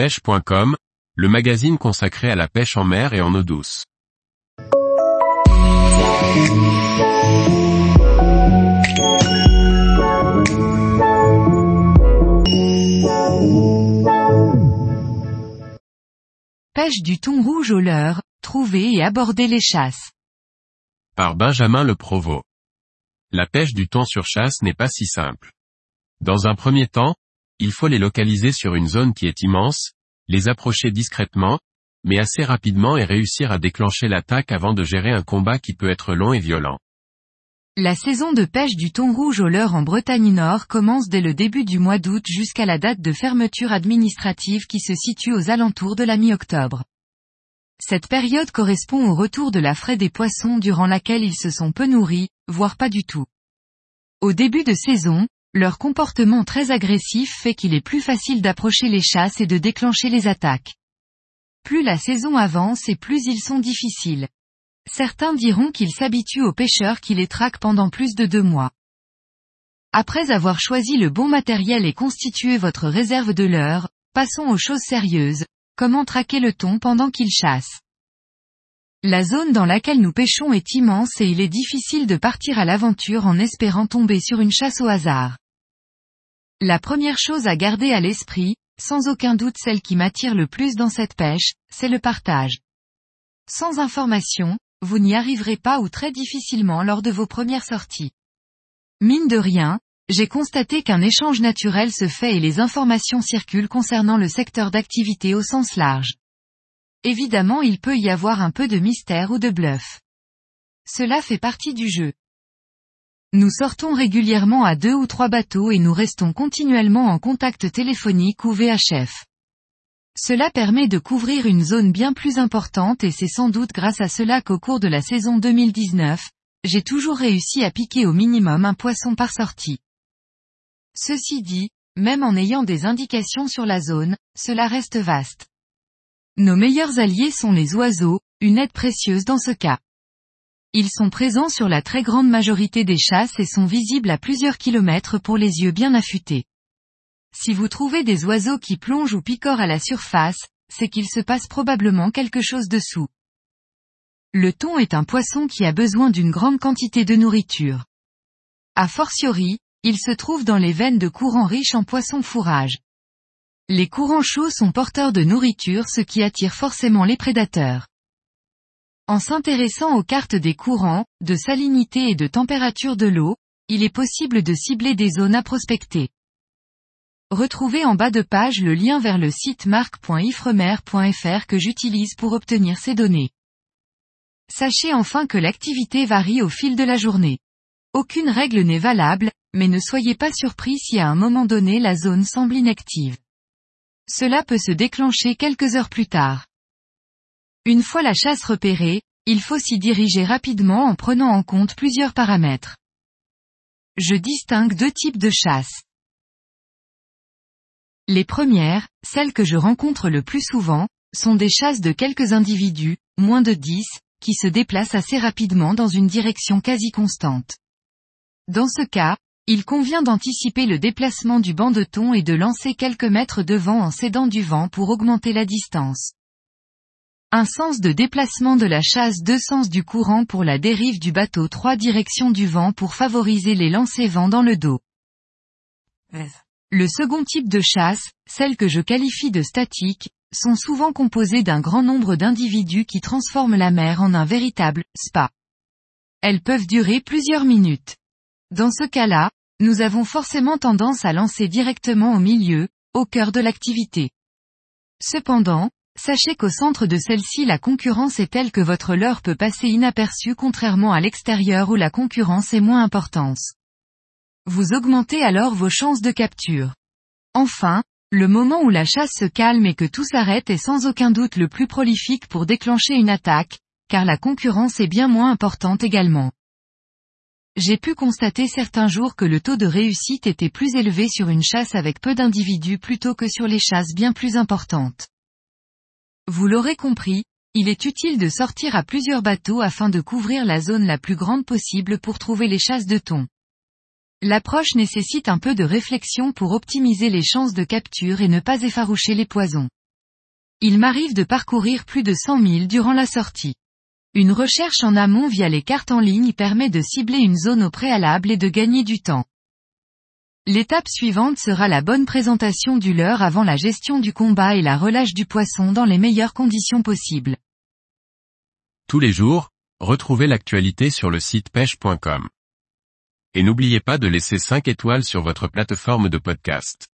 pêche.com, le magazine consacré à la pêche en mer et en eau douce. Pêche du thon rouge au leurre, trouver et aborder les chasses. Par Benjamin Le Provost. La pêche du thon sur chasse n'est pas si simple. Dans un premier temps, il faut les localiser sur une zone qui est immense, les approcher discrètement, mais assez rapidement et réussir à déclencher l'attaque avant de gérer un combat qui peut être long et violent. La saison de pêche du thon rouge au leurre en Bretagne Nord commence dès le début du mois d'août jusqu'à la date de fermeture administrative qui se situe aux alentours de la mi-octobre. Cette période correspond au retour de la fraie des poissons durant laquelle ils se sont peu nourris, voire pas du tout. Au début de saison, leur comportement très agressif fait qu'il est plus facile d'approcher les chasses et de déclencher les attaques. Plus la saison avance et plus ils sont difficiles. Certains diront qu'ils s'habituent aux pêcheurs qui les traquent pendant plus de deux mois. Après avoir choisi le bon matériel et constitué votre réserve de l'heure, passons aux choses sérieuses, comment traquer le thon pendant qu'il chasse? La zone dans laquelle nous pêchons est immense et il est difficile de partir à l'aventure en espérant tomber sur une chasse au hasard. La première chose à garder à l'esprit, sans aucun doute celle qui m'attire le plus dans cette pêche, c'est le partage. Sans information, vous n'y arriverez pas ou très difficilement lors de vos premières sorties. Mine de rien, j'ai constaté qu'un échange naturel se fait et les informations circulent concernant le secteur d'activité au sens large. Évidemment il peut y avoir un peu de mystère ou de bluff. Cela fait partie du jeu. Nous sortons régulièrement à deux ou trois bateaux et nous restons continuellement en contact téléphonique ou VHF. Cela permet de couvrir une zone bien plus importante et c'est sans doute grâce à cela qu'au cours de la saison 2019, j'ai toujours réussi à piquer au minimum un poisson par sortie. Ceci dit, même en ayant des indications sur la zone, cela reste vaste. Nos meilleurs alliés sont les oiseaux, une aide précieuse dans ce cas. Ils sont présents sur la très grande majorité des chasses et sont visibles à plusieurs kilomètres pour les yeux bien affûtés. Si vous trouvez des oiseaux qui plongent ou picorent à la surface, c'est qu'il se passe probablement quelque chose dessous. Le thon est un poisson qui a besoin d'une grande quantité de nourriture. A fortiori, il se trouve dans les veines de courants riches en poissons fourrage. Les courants chauds sont porteurs de nourriture ce qui attire forcément les prédateurs. En s'intéressant aux cartes des courants, de salinité et de température de l'eau, il est possible de cibler des zones à prospecter. Retrouvez en bas de page le lien vers le site marque.ifremer.fr que j'utilise pour obtenir ces données. Sachez enfin que l'activité varie au fil de la journée. Aucune règle n'est valable, mais ne soyez pas surpris si à un moment donné la zone semble inactive. Cela peut se déclencher quelques heures plus tard. Une fois la chasse repérée, il faut s'y diriger rapidement en prenant en compte plusieurs paramètres. Je distingue deux types de chasse. Les premières, celles que je rencontre le plus souvent, sont des chasses de quelques individus, moins de 10, qui se déplacent assez rapidement dans une direction quasi constante. Dans ce cas, il convient d'anticiper le déplacement du banc de thon et de lancer quelques mètres devant en cédant du vent pour augmenter la distance. Un sens de déplacement de la chasse deux sens du courant pour la dérive du bateau trois directions du vent pour favoriser les lancers vent dans le dos. Le second type de chasse, celle que je qualifie de statique, sont souvent composées d'un grand nombre d'individus qui transforment la mer en un véritable spa. Elles peuvent durer plusieurs minutes. Dans ce cas-là, nous avons forcément tendance à lancer directement au milieu, au cœur de l'activité. Cependant, Sachez qu'au centre de celle-ci la concurrence est telle que votre leurre peut passer inaperçue contrairement à l'extérieur où la concurrence est moins importante. Vous augmentez alors vos chances de capture. Enfin, le moment où la chasse se calme et que tout s'arrête est sans aucun doute le plus prolifique pour déclencher une attaque, car la concurrence est bien moins importante également. J'ai pu constater certains jours que le taux de réussite était plus élevé sur une chasse avec peu d'individus plutôt que sur les chasses bien plus importantes. Vous l'aurez compris, il est utile de sortir à plusieurs bateaux afin de couvrir la zone la plus grande possible pour trouver les chasses de thon. L'approche nécessite un peu de réflexion pour optimiser les chances de capture et ne pas effaroucher les poisons. Il m'arrive de parcourir plus de 100 000 durant la sortie. Une recherche en amont via les cartes en ligne permet de cibler une zone au préalable et de gagner du temps. L'étape suivante sera la bonne présentation du leurre avant la gestion du combat et la relâche du poisson dans les meilleures conditions possibles. Tous les jours, retrouvez l'actualité sur le site pêche.com. Et n'oubliez pas de laisser 5 étoiles sur votre plateforme de podcast.